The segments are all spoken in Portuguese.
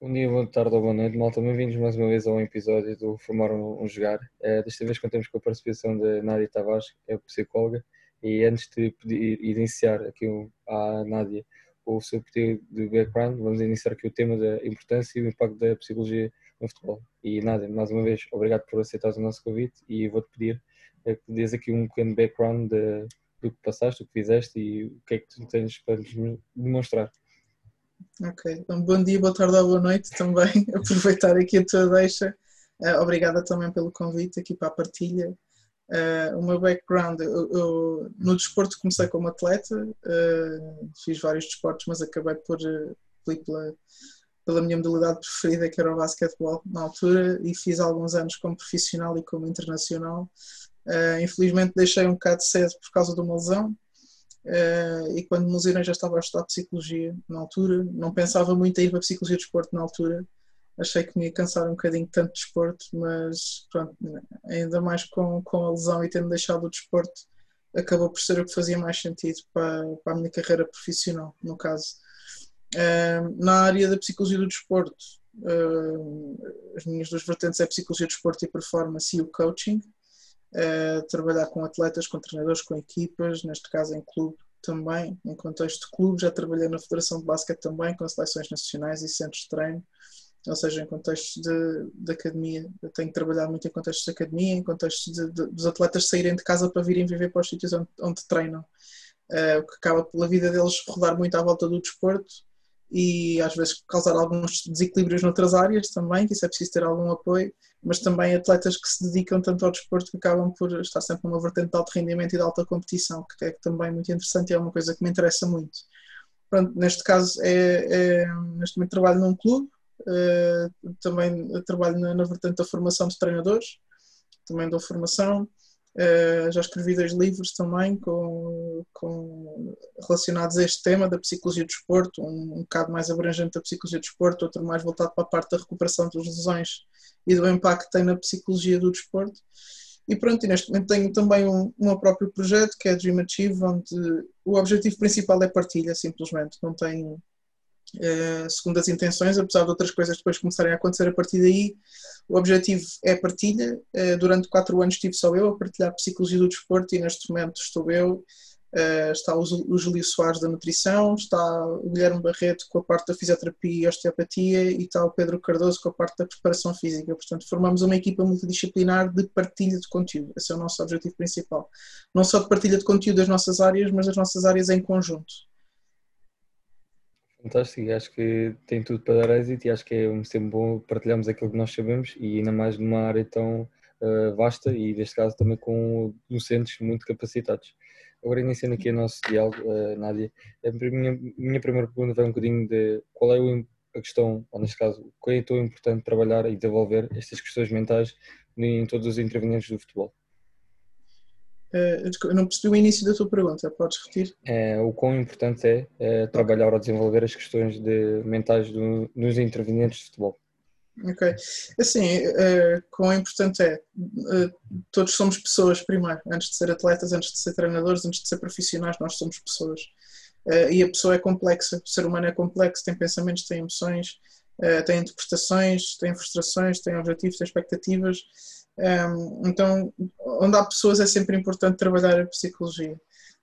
Bom dia, boa tarde ou boa noite, malta. Bem-vindos mais uma vez a um episódio do Formar um, um Jogar. Uh, desta vez contamos com a participação da Nádia Tavares, que é psicóloga. E antes de, pedir, de iniciar aqui à Nádia o seu pedido de background, vamos iniciar aqui o tema da importância e o impacto da psicologia no futebol. E Nádia, mais uma vez, obrigado por aceitar o nosso convite e vou-te pedir uh, que dês aqui um pequeno background de, do que passaste, o que fizeste e o que é que tu tens para nos demonstrar. Ok, então bom dia, boa tarde ou boa noite também. Aproveitar aqui a tua deixa. Uh, obrigada também pelo convite aqui para a partilha. Uh, o meu background, eu, eu, no desporto comecei como atleta, uh, fiz vários desportos, mas acabei por pela, pela minha modalidade preferida, que era o basquetebol, na altura, e fiz alguns anos como profissional e como internacional. infelizmente deixei um bocado cedo por causa de uma lesão, e quando lesionei já estava a estudar psicologia na altura, não pensava muito em ir para a psicologia de desporto na altura, achei que me ia cansar um bocadinho tanto de desporto, mas pronto, ainda mais com, com a lesão e tendo deixado o desporto, acabou por ser o que fazia mais sentido para, para a minha carreira profissional, no caso. Uh, na área da psicologia do desporto, uh, as minhas duas vertentes é psicologia do desporto e performance e o coaching trabalhar com atletas, com treinadores, com equipas, neste caso em clube também, em contexto de clube, já trabalhei na Federação de Basquete também, com seleções nacionais e centros de treino, ou seja, em contextos de, de academia. Eu tenho trabalhado muito em contextos de academia, em contextos de, de, dos atletas saírem de casa para virem viver para os sítios onde, onde treinam, uh, o que acaba pela vida deles rodar muito à volta do desporto e às vezes causar alguns desequilíbrios noutras áreas também, que isso é preciso ter algum apoio, mas também atletas que se dedicam tanto ao desporto que acabam por estar sempre numa vertente de alto rendimento e de alta competição, que é também muito interessante e é uma coisa que me interessa muito. Pronto, neste caso, é, é neste momento trabalho num clube, é, também trabalho na, na vertente da formação de treinadores, também dou formação, Uh, já escrevi dois livros também com, com, relacionados a este tema da psicologia do desporto, um, um bocado mais abrangente da psicologia do desporto, outro mais voltado para a parte da recuperação das lesões e do impacto que tem na psicologia do desporto. E pronto, e neste momento tenho também um, um meu próprio projeto que é Dream Achieve, onde o objetivo principal é partilha, simplesmente. Não tem uh, segundo as intenções, apesar de outras coisas depois começarem a acontecer a partir daí o objetivo é partilha. Eh, durante quatro anos estive só eu a partilhar psicologia do desporto e neste momento estou eu, eh, está o Júlio Soares da nutrição, está o Guilherme Barreto com a parte da fisioterapia e osteopatia e está o Pedro Cardoso com a parte da preparação física. Portanto, formamos uma equipa multidisciplinar de partilha de conteúdo. Esse é o nosso objetivo principal. Não só de partilha de conteúdo das nossas áreas, mas das nossas áreas em conjunto. Fantástico, acho que tem tudo para dar êxito e acho que é sempre bom partilharmos aquilo que nós sabemos e ainda mais numa área tão uh, vasta e neste caso também com docentes muito capacitados. Agora iniciando aqui o nosso diálogo, uh, Nádia, a minha, minha primeira pergunta vai um bocadinho de qual é o, a questão, ou neste caso, qual é tão importante trabalhar e desenvolver estas questões mentais em todos os intervenientes do futebol? Eh, eu não percebi o início da tua pergunta, podes repetir? É, o quão importante é, é trabalhar ou desenvolver as questões de, mentais do, dos intervenientes de futebol. Ok. Assim, uh, quão importante é? Uh, todos somos pessoas primeiro, antes de ser atletas, antes de ser treinadores, antes de ser profissionais, nós somos pessoas. Uh, e a pessoa é complexa, o ser humano é complexo, tem pensamentos, tem emoções, tem interpretações, tem frustrações, tem objetivos, tem expectativas um, então, onde há pessoas é sempre importante trabalhar a psicologia.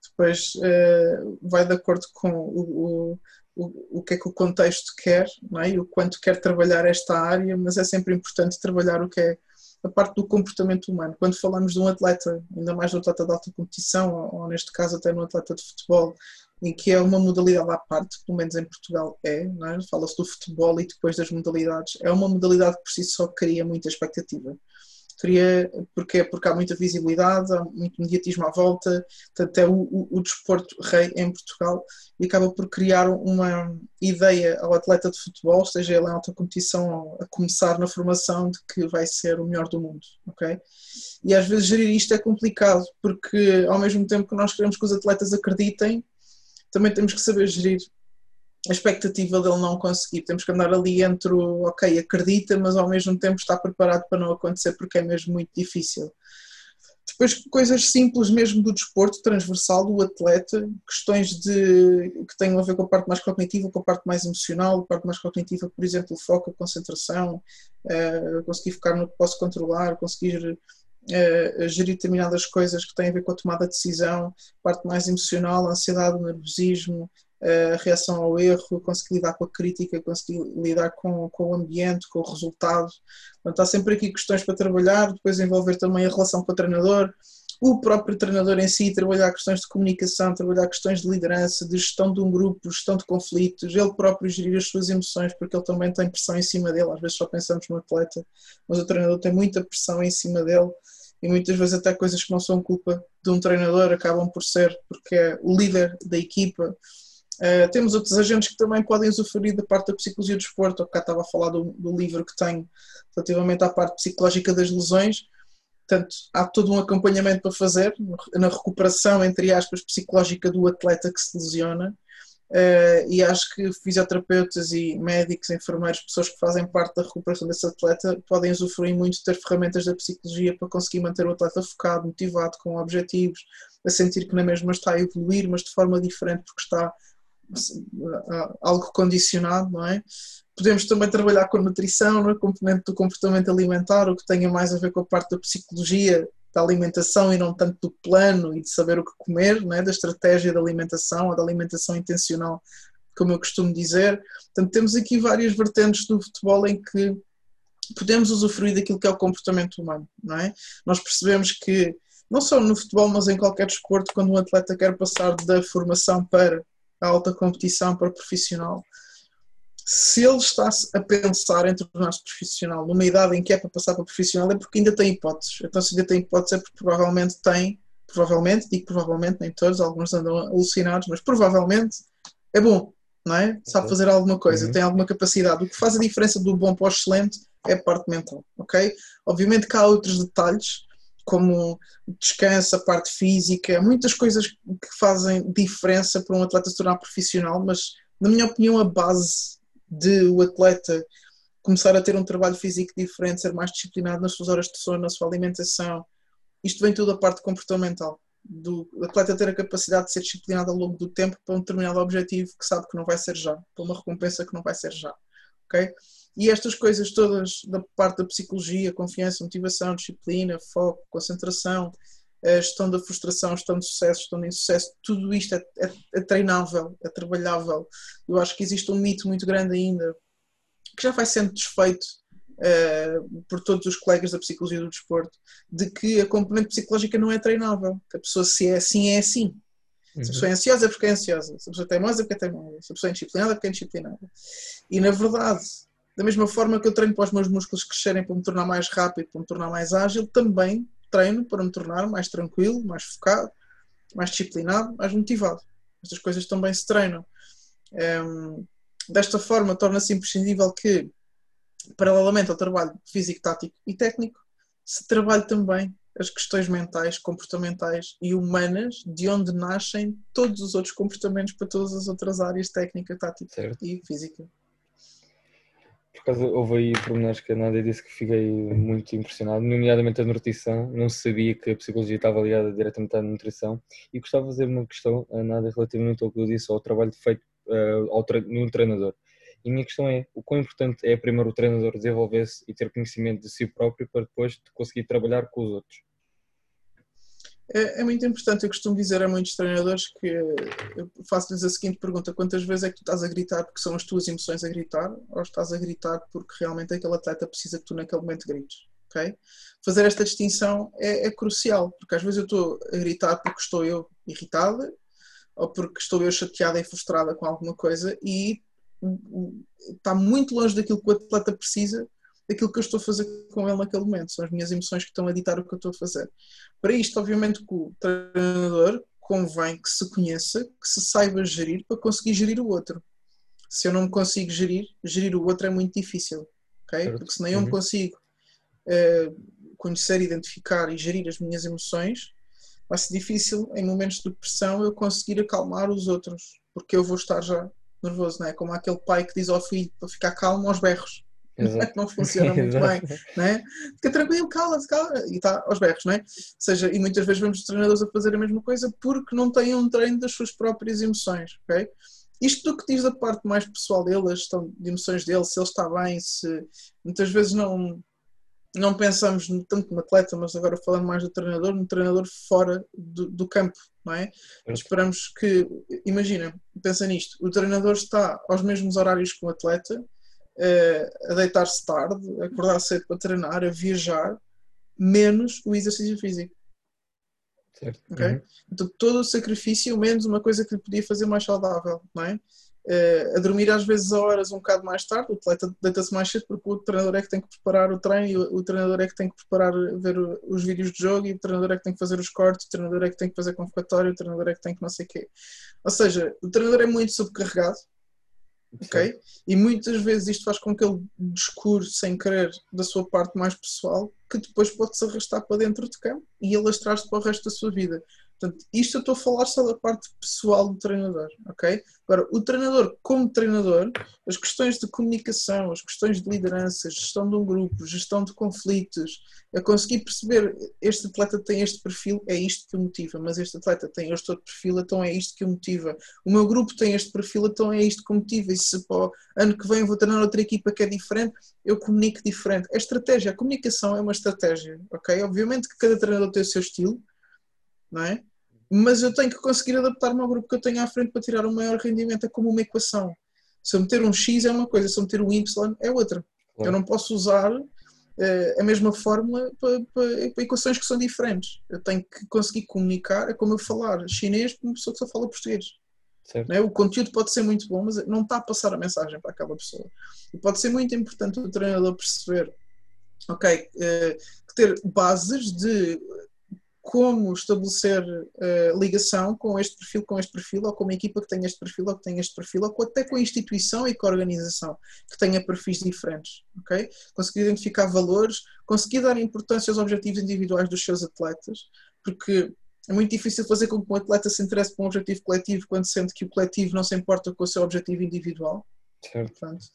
Depois uh, vai de acordo com o, o, o que é que o contexto quer não é? e o quanto quer trabalhar esta área, mas é sempre importante trabalhar o que é a parte do comportamento humano. Quando falamos de um atleta, ainda mais de um atleta de alta competição, ou, ou neste caso até um atleta de futebol, em que é uma modalidade à parte, pelo menos em Portugal é, é? fala-se do futebol e depois das modalidades, é uma modalidade que por si só cria muita expectativa queria, porque, porque há muita visibilidade, há muito mediatismo à volta, portanto é o, o, o, desporto rei em Portugal e acaba por criar uma ideia ao atleta de futebol, seja ele em alta competição a começar na formação de que vai ser o melhor do mundo, ok? E às vezes gerir isto é complicado, porque ao mesmo tempo que nós queremos que os atletas acreditem, também temos que saber gerir a expectativa dele não conseguir. Temos que andar ali entre o ok, acredita, mas ao mesmo tempo está preparado para não acontecer porque é mesmo muito difícil. Depois, coisas simples mesmo do desporto, transversal, do atleta, questões de, que tenham a ver com a parte mais cognitiva, com a parte mais emocional, a parte mais cognitiva, por exemplo, o foco, a concentração, uh, conseguir focar no que posso controlar, conseguir gerir determinadas coisas que têm a ver com a tomada de decisão, parte mais emocional, ansiedade, nervosismo, a reação ao erro, conseguir lidar com a crítica, conseguir lidar com, com o ambiente, com o resultado. Portanto, há sempre aqui questões para trabalhar, depois envolver também a relação com o treinador, o próprio treinador em si, trabalhar questões de comunicação, trabalhar questões de liderança, de gestão de um grupo, gestão de conflitos, ele próprio gerir as suas emoções, porque ele também tem pressão em cima dele. Às vezes só pensamos no atleta, mas o treinador tem muita pressão em cima dele e muitas vezes até coisas que não são culpa de um treinador acabam por ser, porque é o líder da equipa. Uh, temos outros agentes que também podem usufruir da parte da psicologia do esporte, eu cá estava a falar do, do, livro que tenho relativamente à parte psicológica das lesões, portanto há todo um acompanhamento para fazer na recuperação, entre aspas, psicológica do atleta que se lesiona uh, e acho que fisioterapeutas e médicos, enfermeiros, pessoas que fazem parte da recuperação desse atleta podem usufruir muito de ter ferramentas da psicologia para conseguir manter o atleta focado, motivado, com objetivos, a sentir que na mesma está a evoluir, mas de forma diferente porque está algo condicionado, não é? Podemos também trabalhar com a nutrição, no é? componente do comportamento alimentar, o que tenha mais a ver com a parte da psicologia da alimentação e não tanto do plano e de saber o que comer, não é? da estratégia da alimentação ou da alimentação intencional, como eu costumo dizer. Portanto, temos aqui várias vertentes do futebol em que podemos usufruir daquilo que é o comportamento humano, não é? Nós percebemos que, não só no futebol, mas em qualquer desporto, quando um atleta quer passar da formação para a alta competição para profissional. Se ele está a pensar em tornar-se profissional numa idade em que é para passar para profissional, é porque ainda tem hipóteses. Então, se ainda tem hipóteses, é porque provavelmente tem, provavelmente, digo provavelmente, nem todos, alguns andam alucinados, mas provavelmente é bom, não é? Sabe fazer alguma coisa, uhum. tem alguma capacidade. O que faz a diferença do bom para o excelente é a parte mental, ok? Obviamente que há outros detalhes como descanso, a parte física, muitas coisas que fazem diferença para um atleta se tornar profissional, mas na minha opinião a base de o atleta começar a ter um trabalho físico diferente, ser mais disciplinado nas suas horas de sono, na sua alimentação, isto vem tudo a parte comportamental do atleta ter a capacidade de ser disciplinado ao longo do tempo para um determinado objetivo que sabe que não vai ser já, para uma recompensa que não vai ser já, ok? E estas coisas todas da parte da psicologia, confiança, motivação, disciplina, foco, concentração, a gestão da frustração, gestão de sucesso, gestão de insucesso, tudo isto é, é, é, treinável, é trabalhável. Eu acho que existe um mito muito grande ainda que já vai sendo desfeito uh, por todos os colegas da psicologia do desporto, de que a componente psicológica não é treinável, que a pessoa se é assim é assim. Se a pessoa é ansiosa é porque é ansiosa, se a pessoa é teimosa é porque é teimosa, se a pessoa é indisciplinada é porque é indisciplinada. E na verdade, da mesma forma que eu treino para os meus músculos crescerem para me tornar mais rápido, para me tornar mais ágil, também treino para me tornar mais tranquilo, mais focado, mais disciplinado, mais motivado. Estas coisas também se treinam. Um, ehm, desta forma, torna-se imprescindível que, paralelamente ao trabalho físico, tático e técnico, se trabalhe também as questões mentais, comportamentais e humanas, de onde nascem todos os outros comportamentos para todas as outras áreas técnica, tática certo. e física. Por causa, houve aí pormenores que a Nádia disse que fiquei muito impressionado, nomeadamente a nutrição. Não sabia que a psicologia estava ligada diretamente à nutrição. E gostava de fazer uma questão, a Nádia, relativamente ao que eu disse, ao trabalho feito uh, ao tre no treinador. E a minha questão é: o quão importante é primeiro o treinador desenvolver-se e ter conhecimento de si próprio para depois conseguir trabalhar com os outros? É, é, muito importante, eu costumo dizer a muitos treinadores que eu faço-lhes a seguinte pergunta: quantas vezes é que tu estás a gritar porque são as tuas emoções a gritar, ou estás a gritar porque realmente aquele atleta precisa que tu naquele momento grites? Okay? Fazer esta distinção é, é crucial, porque às vezes eu estou a gritar porque estou eu irritada ou porque estou eu chateada e frustrada com alguma coisa e está muito longe daquilo que o atleta precisa daquilo que eu estou a fazer com ele naquele momento. São as minhas emoções que estão a ditar o que eu estou a fazer. Para isto, obviamente, que o treinador convém que se conheça, que se saiba gerir para conseguir gerir o outro. Se eu não me consigo gerir, gerir o outro é muito difícil, ok? Porque se nem eu me uhum. consigo uh, conhecer, identificar e gerir as minhas emoções, vai ser difícil em momentos de pressão eu conseguir acalmar os outros, porque eu vou estar já nervoso, não é? Como aquele pai que diz ao filho para ficar calmo aos berros é? não funciona muito bem, não é? Fica tranquilo, cala-se, cala e está aos berros, não é? Ou seja, e muitas vezes vemos os treinadores a fazer a mesma coisa porque não têm um treino das suas próprias emoções, ok? Isto do que diz da parte mais pessoal dele, a gestão de emoções dele, se ele está bem, se muitas vezes não não pensamos tanto no atleta, mas agora falando mais do treinador, no treinador fora do, do campo, não é? Esperamos que, imagina, pensa nisto, o treinador está aos mesmos horários que o atleta, a deitar-se tarde, a acordar cedo para treinar, a viajar, menos o exercício físico. Certo. Okay? Uhum. Então, todo o sacrifício, menos uma coisa que lhe podia fazer mais saudável, não é? Uh, a dormir às vezes a horas um bocado mais tarde, o atleta deita-se mais cedo porque o treinador é que tem que preparar o treino, o, o treinador é que tem que preparar, ver os vídeos de jogo, e o treinador é que tem que fazer os cortes, o treinador é que tem que fazer convocatório, o treinador é que tem que não sei o quê. Ou seja, o treinador é muito ok? E muitas vezes isto faz com que ele descure sem querer da sua parte mais pessoal, que depois pode se arrastar para dentro de campo e ele lastrar-se para o resto da sua vida. Portanto, isto eu estou a falar só da parte pessoal do treinador, ok? Agora, o treinador, como treinador, as questões de comunicação, as questões de liderança, gestão de um grupo, gestão de conflitos, a conseguir perceber este atleta tem este perfil, é isto que o motiva, mas este atleta tem este outro perfil, então é isto que o motiva. O meu grupo tem este perfil, então é isto que o motiva. E se para o ano que vem vou treinar outra equipa que é diferente, eu comunico diferente. A estratégia, a comunicação é uma estratégia, ok? Obviamente que cada treinador tem o seu estilo, não é? Mas eu tenho que conseguir adaptar-me ao grupo que eu tenho à frente para tirar o maior rendimento. É como uma equação. Se eu meter um X é uma coisa, se eu meter um Y é outra. Claro. Eu não posso usar uh, a mesma fórmula para, para, para, equações que são diferentes. Eu tenho que conseguir comunicar, é como eu falar chinês com uma pessoa que só fala português. É? O conteúdo pode ser muito bom, mas não está a passar a mensagem para aquela pessoa. E pode ser muito importante o treinador perceber, ok, uh, ter bases de como estabelecer uh, ligação com este perfil, com este perfil, ou com uma equipa que tem este perfil, ou que tem este perfil, ou até com a instituição e com a organização que tenha perfis diferentes, ok? Conseguir identificar valores, conseguir dar importância aos objetivos individuais dos seus atletas, porque é muito difícil fazer com que um atleta se interesse por um objetivo coletivo quando sente que o coletivo não se importa com o seu objetivo individual, Portanto,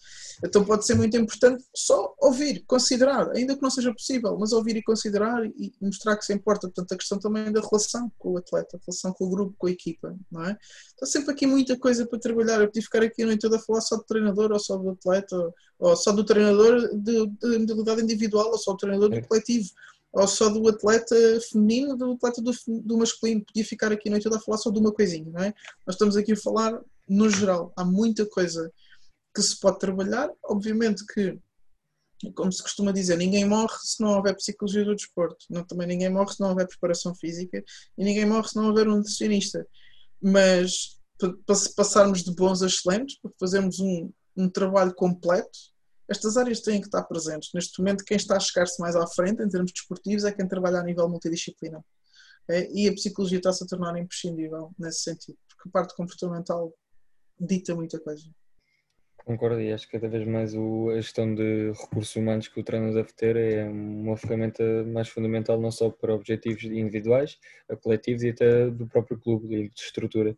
então pode ser muito importante só ouvir, considerar, ainda que não seja possível, mas ouvir e considerar e mostrar que se importa. Portanto, a questão também da relação com o atleta, a relação com o grupo, com a equipa, não é? Está sempre aqui muita coisa para trabalhar. Eu podia ficar aqui a noite toda a falar só do treinador, ou só do atleta, ou só do treinador de, de modalidade individual, ou só do treinador do coletivo ou só do atleta feminino, do atleta do, do, masculino. Podia ficar aqui a noite toda a falar só de uma coisinha, não é? Nós estamos aqui a falar no geral. Há muita coisa que se pode trabalhar. Obviamente que, como se costuma dizer, ninguém morre se não houver psicologia do desporto. Não, também ninguém morre se não houver preparação física e ninguém morre se não houver um nutricionista. Mas para passarmos de bons a excelentes, para fazermos um, um trabalho completo, estas áreas têm que estar presentes. Neste momento, quem está a chegar-se mais à frente em termos desportivos é quem trabalha a nível multidisciplinar. É, e a psicologia está-se a tornar imprescindível nesse sentido, porque a parte comportamental dita muita coisa. Concordo e acho que cada vez mais o, a gestão de recursos humanos que o treino deve ter é uma ferramenta mais fundamental não só para objetivos individuais, coletivos e até do próprio clube e de estrutura.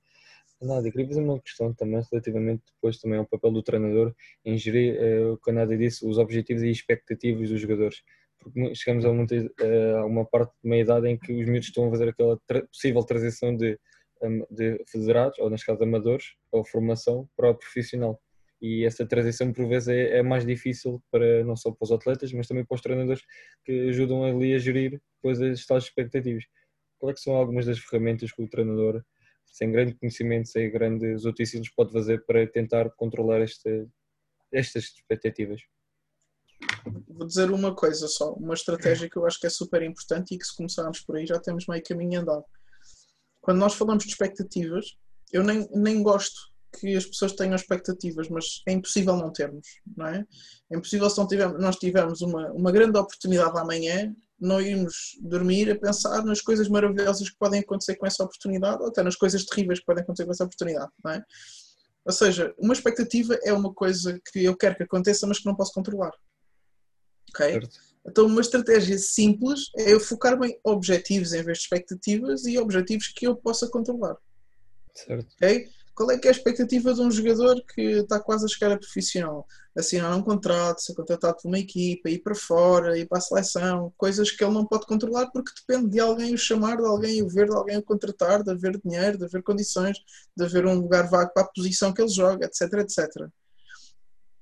Nada, queria fazer uma questão também relativamente depois também ao papel do treinador em gerir, eh, o que a Nádia disse, os objetivos e expectativas dos jogadores. Porque chegamos a uma, eh, a uma parte de meia idade em que os miúdos estão a fazer aquela tra possível transição de, de federados, ou neste caso amadores, ou formação para o profissional e essa transição por vezes é, é, mais difícil para não só para os atletas, mas também para os treinadores que ajudam ali a gerir depois as tais expectativas. Quais é são algumas das ferramentas que o treinador, sem grande conhecimento, sem grandes utensílios, pode fazer para tentar controlar esta, estas expectativas? Vou dizer uma coisa só, uma estratégia que eu acho que é super importante e que se começarmos por aí já temos meio caminho andado. Quando nós falamos de expectativas, eu nem, nem gosto que as pessoas tenham expectativas, mas é impossível não termos, não é? É impossível se não tivermos, nós tivermos uma, uma grande oportunidade amanhã, não irmos dormir a pensar nas coisas maravilhosas que podem acontecer com essa oportunidade, ou até nas coisas terríveis que podem acontecer com essa oportunidade, não é? Ou seja, uma expectativa é uma coisa que eu quero que aconteça, mas que não posso controlar. Ok? Certo. Então, uma estratégia simples é eu focar-me em objetivos em vez de expectativas e objetivos que eu possa controlar. Certo. Ok? Qual é que é a expectativa de um jogador que está quase a chegar a profissional? Assinar um contrato, ser contratado por uma equipa, ir para fora, ir para a seleção, coisas que ele não pode controlar porque depende de alguém o chamar, de alguém o ver, de alguém o contratar, de haver dinheiro, de haver condições, de haver um lugar vago para a posição que ele joga, etc, etc.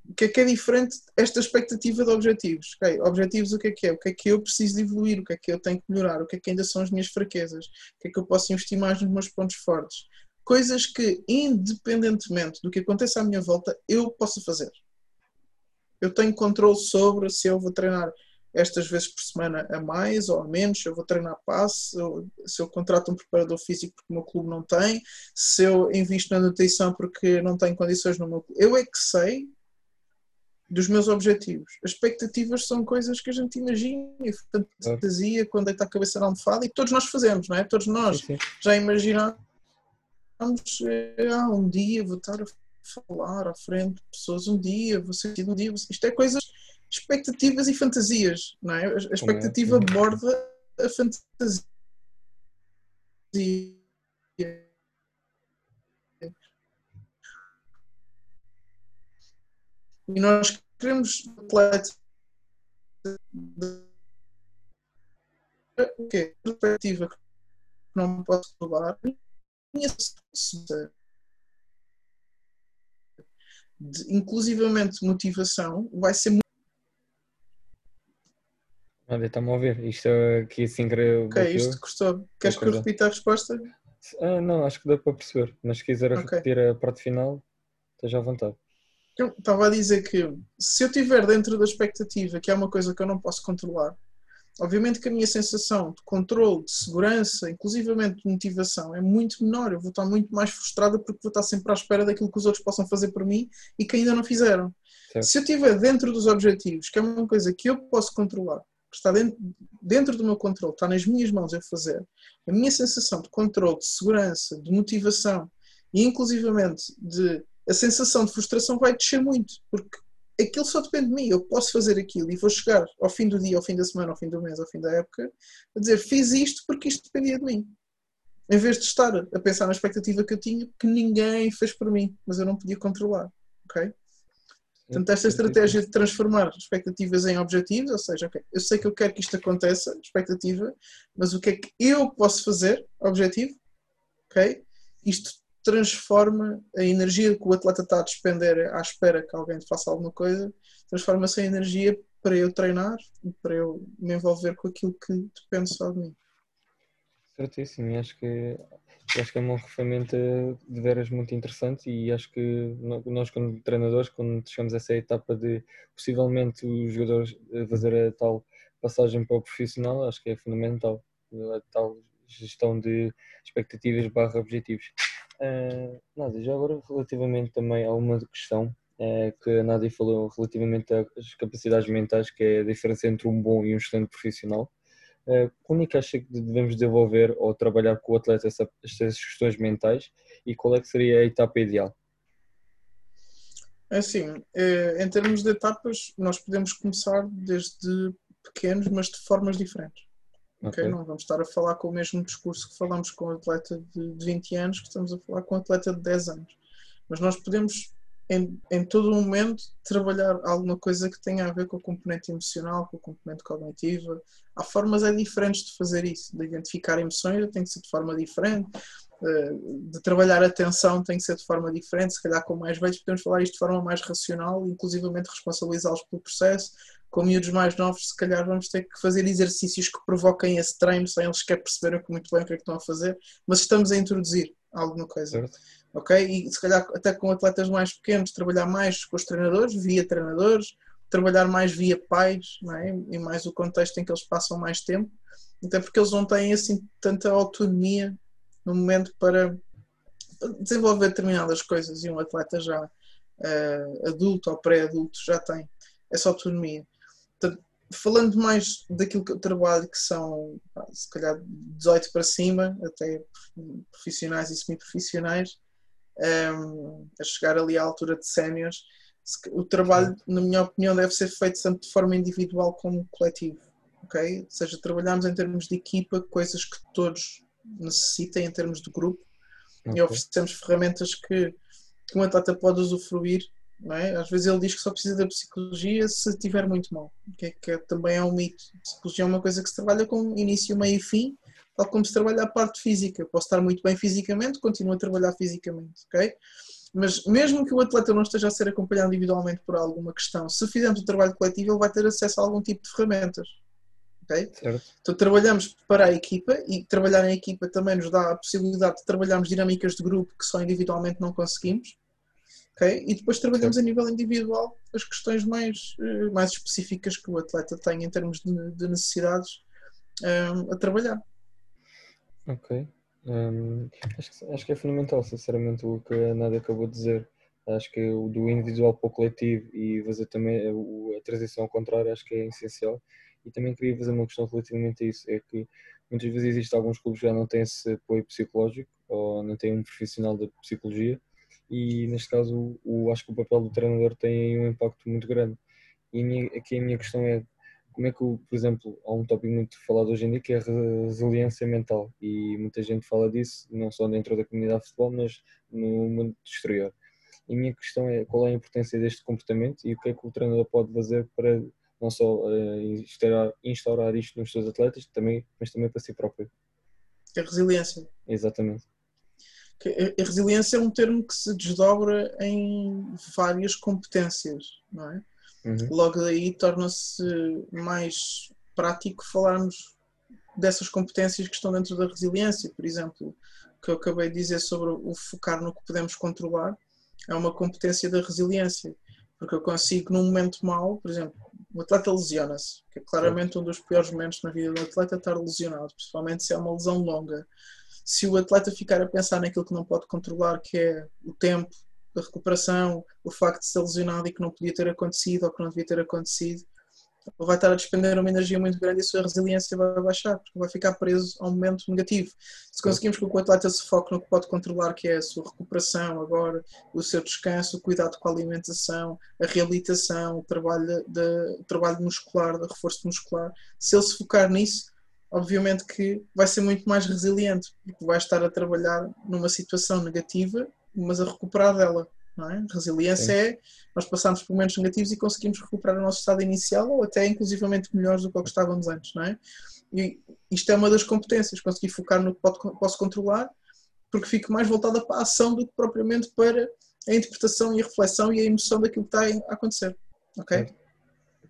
O que é que é diferente esta expectativa de objetivos? Okay, objetivos o que é que é? O que é que eu preciso de evoluir? O que é que eu tenho que melhorar? O que é que ainda são as minhas fraquezas? O que é que eu posso investir mais nos meus pontos fortes? Coisas que, independentemente do que aconteça à minha volta, eu posso fazer. Eu tenho controle sobre se eu vou treinar estas vezes por semana a mais ou a menos, se eu vou treinar passe, se eu contrato um preparador físico porque o meu clube não tem, se eu invisto na nutrição porque não tenho condições no meu clube. Eu é que sei dos meus objetivos. As expectativas são coisas que a gente imagina e fantasia quando está a cabeça na almofada e todos nós fazemos, não é? Todos nós sim, sim. já imaginamos ah, um dia vou estar a falar à frente de pessoas, um dia vou sentir um dia. Isto é coisas, expectativas e fantasias, não é? A expectativa é? borda a fantasia. E nós queremos o quê? Perspectiva que não posso falar de, inclusivamente motivação vai ser muito Olha, está-me a ouvir. Isto aqui assim que. Ok, isto gostou. Queres que eu repita a resposta? Ah, não, acho que dá para perceber. Mas se quiser okay. repetir a parte final, esteja à vontade. Eu estava a dizer que se eu estiver dentro da expectativa, que é uma coisa que eu não posso controlar, obviamente que a minha sensação de controle, de segurança, inclusivamente de motivação, é muito menor. Eu vou estar muito mais frustrada porque vou estar sempre à espera daquilo que os outros possam fazer por mim e que ainda não fizeram. Certo. Se eu estiver dentro dos objetivos, que é uma coisa que eu posso controlar, que está dentro, dentro do meu controle, está nas minhas mãos eu fazer, a minha sensação de controle, de segurança, de motivação e inclusivamente de a sensação de frustração vai descer muito, porque aquilo só depende de mim. Eu posso fazer aquilo e vou chegar ao fim do dia, ao fim da semana, ao fim do mês, ao fim da época, a dizer fiz isto porque isto dependia de mim. Em vez de estar a pensar na expectativa que eu tinha, que ninguém fez por mim, mas eu não podia controlar. Ok? Portanto, esta estratégia de transformar expectativas em objetivos, ou seja, okay, eu sei que eu quero que isto aconteça, expectativa, mas o que é que eu posso fazer, objetivo, ok? Isto transforma a energia que o atleta está a despender à espera que alguém faça alguma coisa, transforma-se em energia para eu treinar e para eu me envolver com aquilo que depende só de mim. Certíssimo, acho que, acho que é uma ferramenta de veras muito interessante e acho que nós como treinadores, quando chegamos a essa etapa de possivelmente os jogadores fazer a tal passagem para o profissional, acho que é fundamental a tal gestão de expectativas barra objetivos. Uh, Nádia, já agora relativamente também a uma questão uh, que a Nádia falou relativamente às capacidades mentais, que é a diferença entre um bom e um excelente profissional. Uh, como é que acha que devemos desenvolver ou trabalhar com o atleta estas questões mentais e qual é que seria a etapa ideal? É assim, em termos de etapas, nós podemos começar desde pequenos, mas de formas diferentes. Okay. Não vamos estar a falar com o mesmo discurso que falamos com um atleta de 20 anos que estamos a falar com um atleta de 10 anos. Mas nós podemos, em, em todo o momento, trabalhar alguma coisa que tenha a ver com a componente emocional, com a componente cognitiva. Há formas é diferentes de fazer isso, de identificar emoções tem que ser de forma diferente, eh, de trabalhar atenção tem que ser de forma diferente, se calhar com mais velhos podemos falar isto de forma mais racional, inclusivamente responsabilizá-los pelo processo, com miúdos mais novos, se calhar vamos ter que fazer exercícios que provoquem esse treino sem eles sequer perceberem muito bem o que é que estão a fazer, mas estamos a introduzir alguma coisa. Certo. Ok? E se calhar até com atletas mais pequenos, trabalhar mais com os treinadores, via treinadores, trabalhar mais via pais, não é? e mais o contexto em que eles passam mais tempo, até porque eles não têm assim tanta autonomia no momento para desenvolver determinadas coisas e um atleta já uh, adulto ou pré-adulto já tem essa autonomia. Portanto, falando mais daquilo que eu trabalho, que são se calhar 18 para cima, até profissionais e semi-profissionais, um, a chegar ali à altura de séniores, o trabalho, na minha opinião, deve ser feito tanto de forma individual como coletivo. Okay? Ou seja, trabalhamos em termos de equipa, coisas que todos necessitem em termos de grupo, okay. e oferecemos ferramentas que, que um atleta pode usufruir. Não é? Às vezes ele diz que só precisa da psicologia se estiver muito mal, que, é, que é, também é um mito. Psicologia é uma coisa que se trabalha com início, meio e fim, tal como se trabalha a parte física. Posso estar muito bem fisicamente, continuo a trabalhar fisicamente, ok? Mas mesmo que o atleta não esteja a ser acompanhado individualmente por alguma questão, se fizermos o trabalho coletivo, ele vai ter acesso a algum tipo de ferramentas. Okay? Então trabalhamos para a equipa e trabalhar em equipa também nos dá a possibilidade de trabalharmos dinâmicas de grupo que só individualmente não conseguimos. Okay? E depois trabalhamos certo. a nível individual as questões mais, eh, mais específicas que o atleta tem em termos de, de necessidades um, eh, a trabalhar. Ok. Um, acho, que, acho que é fundamental, sinceramente, o que a Nádia acabou de dizer. Acho que o do individual para o coletivo e fazer também a, a transição ao contrário, acho que é essencial. E também queria fazer uma questão relativamente a isso: é que muitas vezes existem alguns clubes que já não têm esse apoio psicológico ou não têm um profissional de psicologia, e neste caso, o, acho que o papel do treinador tem um impacto muito grande. E aqui a minha questão é como é que, por exemplo, há um tópico muito falado hoje em dia que é a resiliência mental e muita gente fala disso, não só dentro da comunidade de futebol, mas no mundo exterior. E a minha questão é qual é a importância deste comportamento e o que é que o treinador pode fazer para não só uh, instaurar, instaurar isto nos seus atletas, também, mas também para si próprio. A resiliência. Exatamente. A resiliência é um termo que se desdobra em várias competências, não é? Uhum. Logo daí torna-se mais prático falarmos dessas competências que estão dentro da resiliência. Por exemplo, que eu acabei de dizer sobre o focar no que podemos controlar, é uma competência da resiliência. Porque eu consigo, num momento mau, por exemplo, o atleta lesiona-se, que é claramente um dos piores momentos na vida do atleta estar lesionado, principalmente se é uma lesão longa. Se o atleta ficar a pensar naquilo que não pode controlar, que é o tempo, da recuperação, o facto de ser lesionado e que não podia ter acontecido ou que não devia ter acontecido, vai estar a despender uma energia muito grande e a sua resiliência vai baixar, porque vai ficar preso a um momento negativo. Se conseguimos que o atleta se foque no que pode controlar, que é a sua recuperação agora, o seu descanso, o cuidado com a alimentação, a reabilitação, o trabalho, de, o trabalho muscular, reforço muscular, se ele se focar nisso, obviamente que vai ser muito mais resiliente, porque vai estar a trabalhar numa situação negativa mas a recuperar dela. Não é? Resiliência Sim. é nós passamos por momentos negativos e conseguimos recuperar o nosso estado inicial ou até inclusivamente melhores do que o que estávamos antes. Não é? E isto é uma das competências, conseguir focar no que posso controlar, porque fico mais voltada para a ação do que propriamente para a interpretação e a reflexão e a emoção daquilo que está a acontecer. Ok?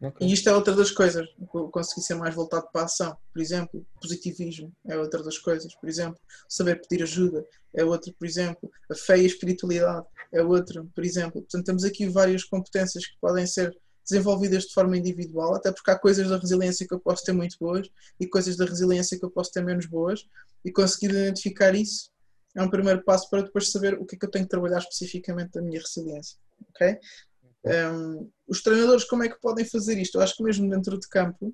Okay. E isto é outra das coisas, conseguir ser mais voltado para a ação. Por exemplo, positivismo é outra das coisas. Por exemplo, saber pedir ajuda é outra. Por exemplo, a fé e a espiritualidade é outra. Por exemplo, portanto, temos aqui várias competências que podem ser desenvolvidas de forma individual, até porque há coisas da resiliência que eu posso ter muito boas e coisas da resiliência que eu posso ter menos boas, e conseguir identificar isso é um primeiro passo para depois saber o que é que eu tenho que trabalhar especificamente da minha resiliência. ok um, os treinadores, como é que podem fazer isto? Eu acho que mesmo dentro de campo,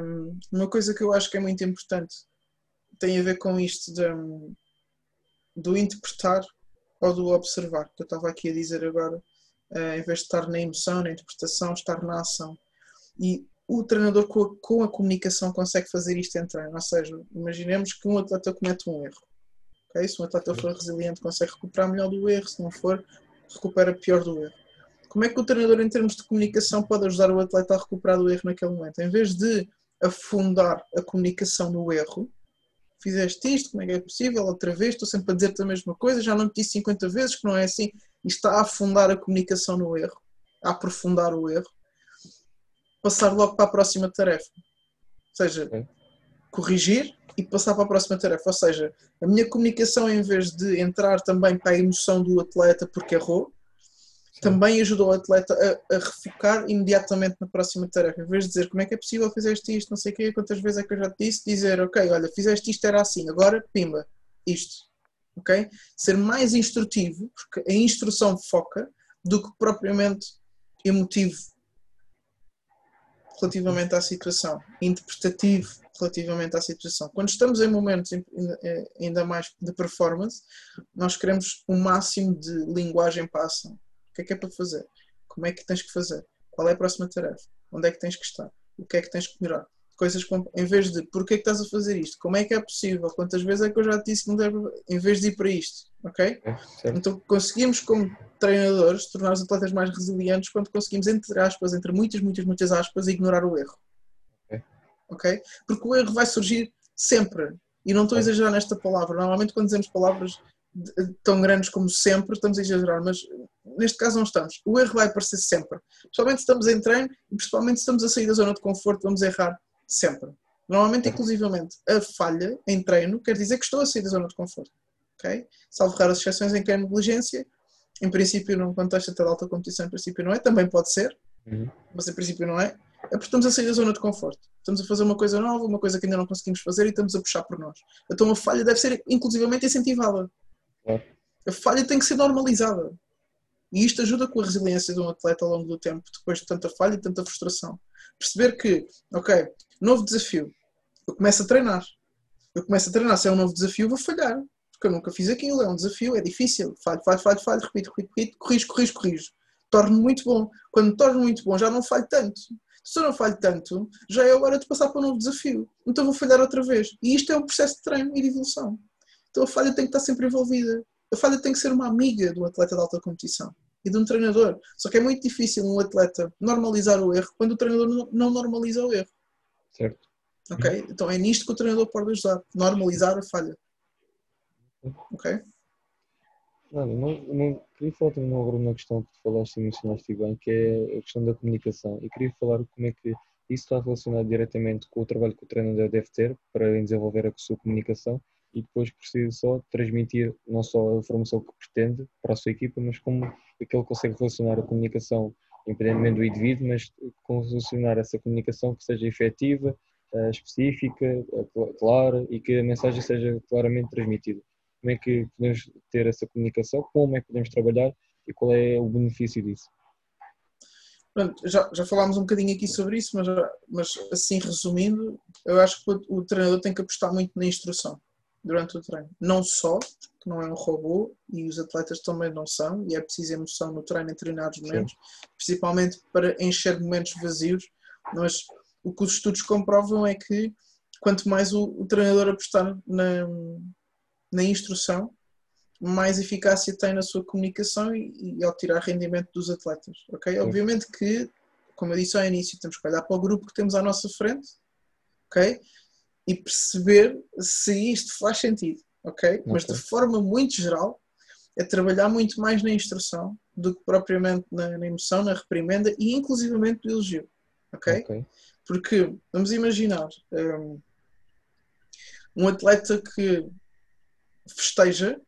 um, uma coisa que eu acho que é muito importante tem a ver com isto de, do interpretar ou do observar, que eu estava aqui a dizer agora, uh, em vez de estar na emoção, na interpretação, estar na ação. E o treinador com a, com a comunicação consegue fazer isto em treino, ou seja, imaginemos que um atleta comete um erro. Okay? Se um atleta for resiliente, consegue recuperar melhor do erro, se não for, recupera pior do erro. Como é que o treinador, em termos de comunicação, pode ajudar o atleta a recuperar do erro naquele momento? Em vez de afundar a comunicação no erro, fizeste isto, como é que é possível? Outra vez, estou sempre a dizer-te a mesma coisa, já não te disse 50 vezes que não é assim. E está a afundar a comunicação no erro, a aprofundar o erro, passar logo para a próxima tarefa. Ou seja, corrigir e passar para a próxima tarefa. Ou seja, a minha comunicação, em vez de entrar também para a emoção do atleta porque errou, também ajudou o atleta a, a, refocar imediatamente na próxima tarefa. Em vez de dizer como é que é possível fizeste isto, não sei o quê, quantas vezes é que eu já te disse, dizer ok, olha, fizeste isto, era assim, agora pimba, isto. Ok? Ser mais instrutivo, porque a instrução foca, do que propriamente emotivo relativamente à situação, interpretativo relativamente à situação. Quando estamos em momentos ainda mais de performance, nós queremos o máximo de linguagem para a ação que é que é para fazer? Como é que tens que fazer? Qual é a próxima tarefa? Onde é que tens que estar? O que é que tens que melhorar? coisas com, em vez de porquê é que estás a fazer isto? Como é que é possível? Quantas vezes é que eu já te disse que não deve, em vez de ir para isto, ok? É, então conseguimos como treinadores tornar os atletas mais resilientes quando conseguimos entre aspas, entre muitas, muitas, muitas aspas, ignorar o erro. Ok. Ok? Porque o erro vai surgir sempre. E não estou a exagerar nesta palavra. Normalmente quando dizemos palavras tão grandes como sempre, estamos a exagerar, mas neste caso não estamos. O erro vai aparecer sempre. Principalmente se estamos em treino e principalmente se estamos a sair da zona de conforto, vamos errar sempre. Normalmente, inclusivamente, a falha em treino quer dizer que estou a sair da zona de conforto. ok? Salvo raras exceções em que é negligência. Em princípio, num contexto até de alta competição, em princípio não é. Também pode ser, Uhum. mas em princípio não é. É porque estamos a sair da zona de conforto. Estamos a fazer uma coisa nova, uma coisa que ainda não conseguimos fazer e estamos a puxar por nós. Então a falha deve ser inclusivamente incentivada. A falha tem que ser normalizada. E isto ajuda com a resiliência de um atleta ao longo do tempo, depois de tanta falha e tanta frustração. Perceber que, ok, novo desafio. Eu começo a treinar. Eu começo a treinar. Se é um novo desafio, vou falhar. Porque eu nunca fiz aquilo. É um desafio, é difícil. Falho, falho, falho, falho, repito, repito, repito, corrijo, corrijo, corrijo. Torno muito bom. Quando me torno muito bom, já não falho tanto. Se eu não falho tanto, já é hora de passar para um novo desafio. Então vou falhar outra vez. E isto é um processo de treino e de evolução. Então a falha tem que estar sempre envolvida. A falha tem que ser uma amiga do atleta de alta competição e de um treinador. Só que é muito difícil um atleta normalizar o erro quando o treinador não- normaliza o erro. Certo. Ok? Então é nisto que o treinador pode ajudar. Normalizar a falha. Ok? Olha, não, não, queria falar também agora uma questão que tu falaste e mencionaste bem, que é a questão da comunicação. E queria falar como é que isso está relacionado diretamente com o trabalho que o treinador deve ter para desenvolver a sua comunicação e depois precisa só transmitir não só a informação que pretende para a sua equipa, mas como é que ele consegue relacionar a comunicação, independentemente do indivíduo, mas relacionar essa comunicação que seja efetiva, eh, específica, eh, cl- clara e que a mensagem seja claramente transmitida como é que podemos ter essa comunicação, como é que podemos trabalhar e qual é o benefício disso. Pronto, já, já falámos um bocadinho aqui sobre isso, mas, mas assim resumindo, eu acho que o treinador tem que apostar muito na instrução durante o treino. Não só, que não é um robô e os atletas também não são, e é preciso emoção no treino em determinados momentos, principalmente para encher momentos vazios, mas o que os estudos comprovam é que quanto mais o, o treinador apostar na, na instrução, mais eficácia tem na sua comunicação e, e ao tirar rendimento dos atletas, ok? Obviamente que, como eu disse ao início, temos que olhar para o grupo que temos à nossa frente, ok? E perceber se isto faz sentido, ok? Mas de forma muito geral, é trabalhar muito mais na instrução do que propriamente na, na emoção, na reprimenda e inclusivamente no elogio, ok? Ok. Porque, vamos imaginar, um, um atleta que festeja,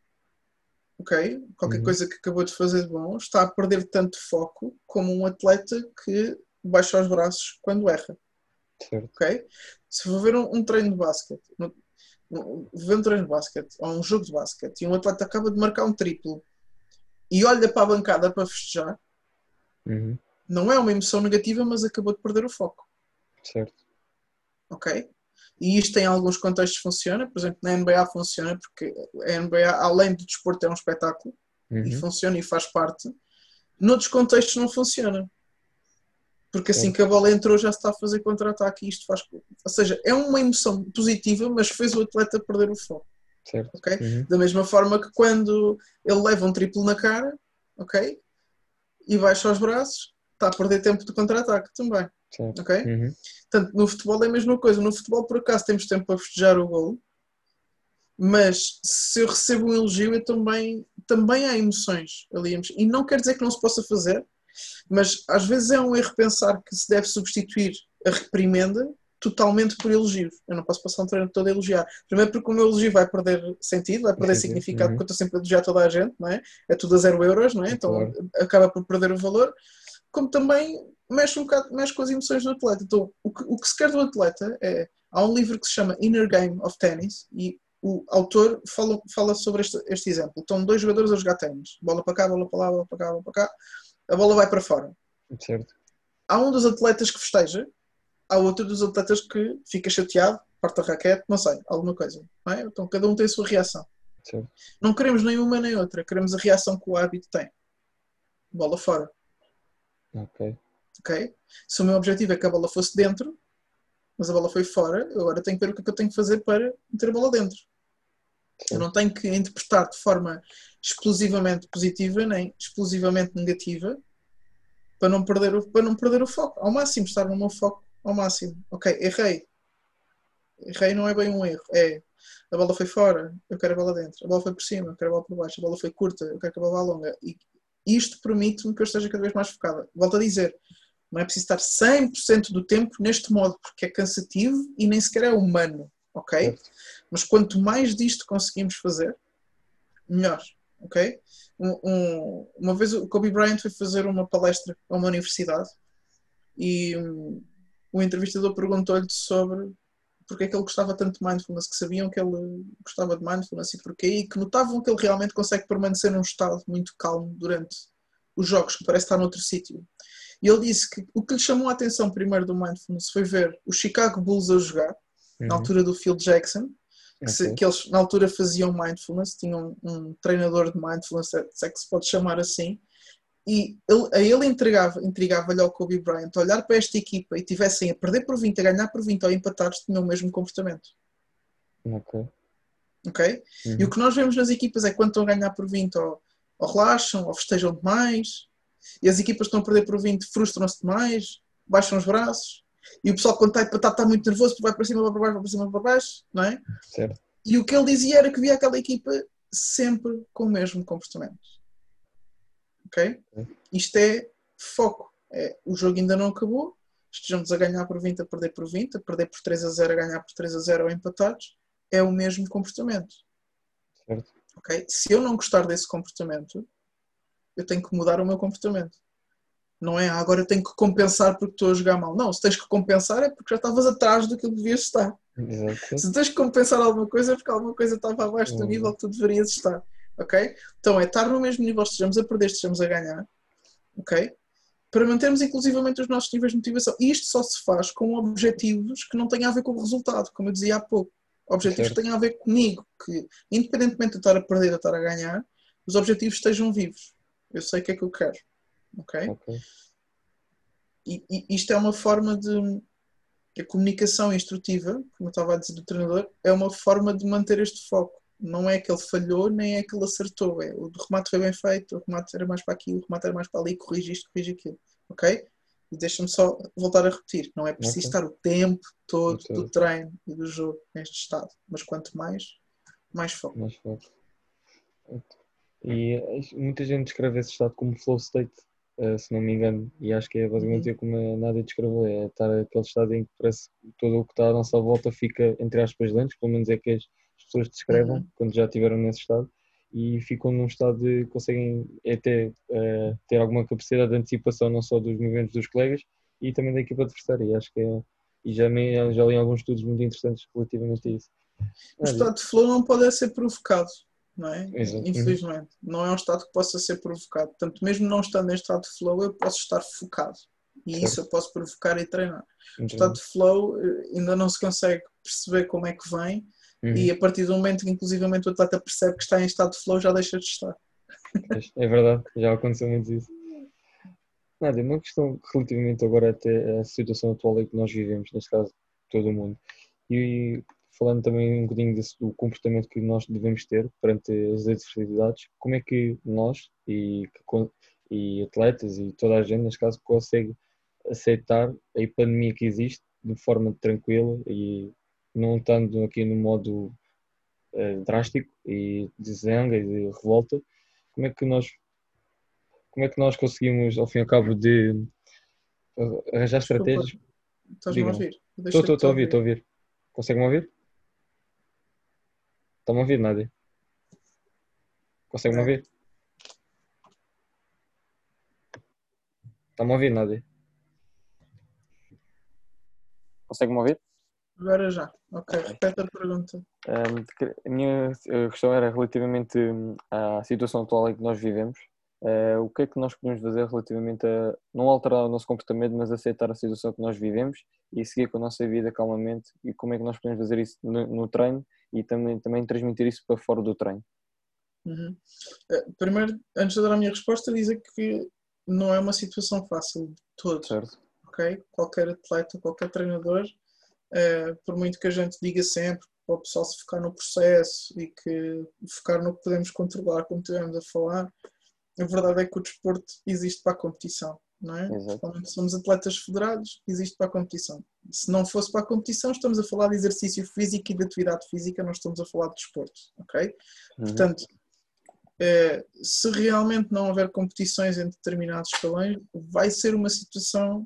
ok? Qualquer Uhum. coisa que acabou de fazer de bom, está a perder tanto foco como um atleta que baixa os braços quando erra, Certo. ok? Se for ver um, um treino de basquete, no- no- ver um treino de basquete ou um jogo de basquete e um atleta acaba de marcar um triplo e olha para a bancada para festejar, Uhum. não é uma emoção negativa, mas acabou de perder o foco. Certo. ok? E isto em alguns contextos funciona, por exemplo, na NBA funciona, porque a NBA, além do desporto, é um espetáculo e Uhum. funciona e faz parte. Noutros contextos não funciona. Porque assim Sim. que a bola entrou já se está a fazer contra-ataque e isto faz. Ou seja, é uma emoção positiva, mas fez o atleta perder o foco, Certo. ok? Uhum. Da mesma forma que quando ele leva um triplo na cara, ok? E baixa os braços, está a perder tempo de contra-ataque também, Certo. ok? Uhum. Portanto, no futebol é a mesma coisa. No futebol, por acaso, temos tempo para festejar o gol, mas se eu recebo um elogio, eu também, também há emoções ali. E não quer dizer que não se possa fazer, mas às vezes é um erro pensar que se deve substituir a reprimenda totalmente por elogios. Eu não posso passar um treino todo a elogiar. Primeiro porque o meu elogio vai perder sentido, vai perder Sentido, significado, uhum. porque eu estou sempre a elogiar toda a gente, não é? É tudo a zero euros, não é? Então Claro. acaba por perder o valor. Como também mexe um bocado mexe com as emoções do atleta. Então, o que, o que se quer do atleta é. Há um livro que se chama Inner Game of Tennis e o autor fala, fala sobre este, este exemplo. Estão dois jogadores a jogar ténis. Bola para cá, bola para lá, bola para cá, bola para cá. A bola vai para fora. Certo. Há um dos atletas que festeja, há outro dos atletas que fica chateado, parte a raquete, não sei, alguma coisa. é? Então cada um tem a sua reação. Certo. Não queremos nenhuma nem outra, queremos a reação que o árbitro tem. Bola fora. Ok. ok? Se o meu objetivo é que a bola fosse dentro, mas a bola foi fora, eu agora tenho que ver o que é que eu tenho que fazer para meter a bola dentro. Eu não tenho que interpretar de forma explosivamente positiva nem explosivamente negativa para não perder o, para não perder o foco. Ao máximo, estar no meu foco ao máximo. Ok, errei. Errei não é bem um erro. É a bola foi fora, eu quero a bola dentro. A bola foi por cima, eu quero a bola por baixo. A bola foi curta, eu quero que a bola vá longa. E isto permite-me que eu esteja cada vez mais focada. Volto a dizer, não é preciso estar 100% do tempo neste modo, porque é cansativo e nem sequer é humano, ok? Mas quanto mais disto conseguimos fazer, melhor, ok? Um, um, uma vez o Kobe Bryant foi fazer uma palestra a uma universidade e um, o entrevistador perguntou-lhe sobre porque é que ele gostava tanto de mindfulness, que sabiam que ele gostava de mindfulness e porquê, e que notavam que ele realmente consegue permanecer num estado muito calmo durante os jogos, que parece estar noutro sítio. E ele disse que o que lhe chamou a atenção primeiro do mindfulness foi ver o Chicago Bulls a jogar, uhum. na altura do Phil Jackson, que, se, que, eles na altura faziam mindfulness, tinham um, um treinador de mindfulness, se é que se pode chamar assim, e ele, a ele entregava, intrigava-lhe ao Kobe Bryant olhar para esta equipa e tivessem a perder por 20, a ganhar por 20 ou empatar, tinham o mesmo comportamento. Ok. Ok? Uhum. E o que nós vemos nas equipas é que quando estão a ganhar por 20 ou, ou relaxam ou festejam demais e as equipas estão a perder por 20 frustram-se demais, baixam os braços e o pessoal quando está empatado está muito nervoso vai para cima, vai para baixo, vai para cima, vai para baixo, não é? Certo. E o que ele dizia era que via aquela equipa sempre com o mesmo comportamento ok? Isto é foco. É, o jogo ainda não acabou, estejamos a ganhar por 20, a perder por 20, a perder por 3 a 0, a ganhar por 3 a 0 ou empatados, é o mesmo comportamento. Certo. Ok? Se eu não gostar desse comportamento, eu tenho que mudar o meu comportamento. Não é agora eu tenho que compensar porque estou a jogar mal. Não, se tens que compensar é porque já estavas atrás do que devias estar. Exato. Se tens que compensar alguma coisa é porque alguma coisa estava abaixo do uhum. nível que tu deverias estar ok? Então é estar no mesmo nível, estejamos a perder, estejamos a ganhar, ok? Para mantermos inclusivamente os nossos níveis de motivação. E isto só se faz com objetivos que não têm a ver com o resultado, como eu dizia há pouco. Objetivos certo. que tenham a ver comigo, que independentemente de estar a perder ou estar a ganhar, os objetivos estejam vivos. Eu sei o que é que eu quero, ok? okay. E, e isto é uma forma de a comunicação instrutiva, como eu estava a dizer do treinador, é uma forma de manter este foco não é que ele falhou, nem é que ele acertou. É, o remate foi bem feito, o remate era mais para aqui, o remate era mais para ali, corrige isto, corrige aquilo. Ok? E deixa-me só voltar a repetir: não é preciso okay. estar o tempo todo do treino e do jogo neste estado, mas quanto mais, mais foco. Mais foco. E muita gente descreve esse estado como flow state, se não me engano, e acho que é basicamente uhum. como a Nádia descreveu: é estar aquele estado em que parece que todo o que está à nossa volta fica, entre aspas, lento, pelo menos é que as pessoas descrevam uhum. quando já estiveram nesse estado e ficam num estado de conseguem até uh, ter alguma capacidade de antecipação não só dos movimentos dos colegas e também da equipa adversária e acho que é, e já, me, já li alguns estudos muito interessantes relativamente a isso. O estado de flow não pode ser provocado, não é? Infelizmente. Não é um estado que possa ser provocado. Portanto, mesmo não estando em estado de flow, eu posso estar focado. E certo. isso eu posso provocar e treinar. O estado de flow eh, ainda não se consegue perceber como é que vem, Uhum. E a partir do momento que, inclusivamente, o atleta percebe que está em estado de flow, já deixa de estar. É verdade, já aconteceu muito isso. Nada, uma questão relativamente agora até à situação atual em que nós vivemos, neste caso, todo o mundo. E falando também um bocadinho desse, do comportamento que nós devemos ter perante as adversidades, como é que nós e, e atletas e toda a gente, neste caso, consegue aceitar a pandemia que existe de forma tranquila e não estando aqui no modo uh, drástico e de zanga e de revolta, como é que nós como é que nós conseguimos ao fim e ao cabo de arranjar Desculpa. estratégias? Estás-me a ouvir? Estou, estou, estou a ouvir, estou a ouvir. Consegue-me ouvir? Está-me a ouvir, Nádia? Consegue-me é. ouvir? Está-me a ouvir, Nádia? Consegue-me ouvir? Agora já. Ok, repete a pergunta. Um, a minha questão era relativamente hum, à situação atual em que nós vivemos. Uh, o que é que nós podemos fazer relativamente a não alterar o nosso comportamento, mas aceitar a situação que nós vivemos e seguir com a nossa vida calmamente? E como é que nós podemos fazer isso no, no treino e também, também transmitir isso para fora do treino? Uhum. Uh, primeiro, antes de dar a minha resposta, dizer que não é uma situação fácil de todo. Certo. Ok? Qualquer atleta, qualquer treinador uh, por muito que a gente diga sempre para o pessoal se focar no processo e que focar no que podemos controlar, como estivemos a falar, a verdade é que o desporto existe para a competição, não é? Somos atletas federados, existe para a competição. Se não fosse para a competição, estamos a falar de exercício físico e de atividade física, não estamos a falar de desporto, ok? Uhum. Portanto, eh, se realmente não houver competições em determinados escalões, vai ser uma situação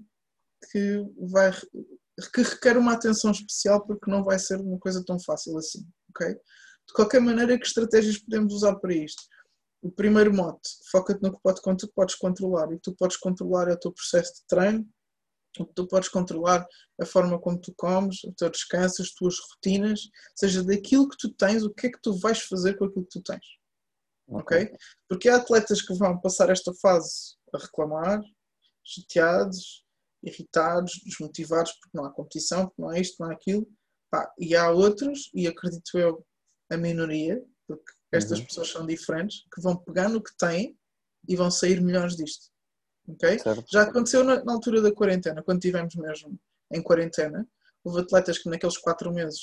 que vai que requer uma atenção especial porque não vai ser uma coisa tão fácil assim, ok? De qualquer maneira, que estratégias podemos usar para isto? O primeiro mote, foca-te no que tu podes controlar e tu podes controlar é o teu processo de treino, o que tu podes controlar a forma como tu comes, o teu descanso, as tuas rotinas, seja daquilo que tu tens, o que é que tu vais fazer com aquilo que tu tens. Ok? Porque há atletas que vão passar esta fase a reclamar, chateados, irritados, desmotivados porque não há competição, porque não há isto, não há aquilo. Pá, e há outros, e acredito eu, a minoria, porque estas uhum. pessoas são diferentes, que vão pegar no que têm e vão sair melhores disto. Okay? Já aconteceu na, na, altura da quarentena, quando tivemos mesmo em quarentena, houve atletas que naqueles quatro meses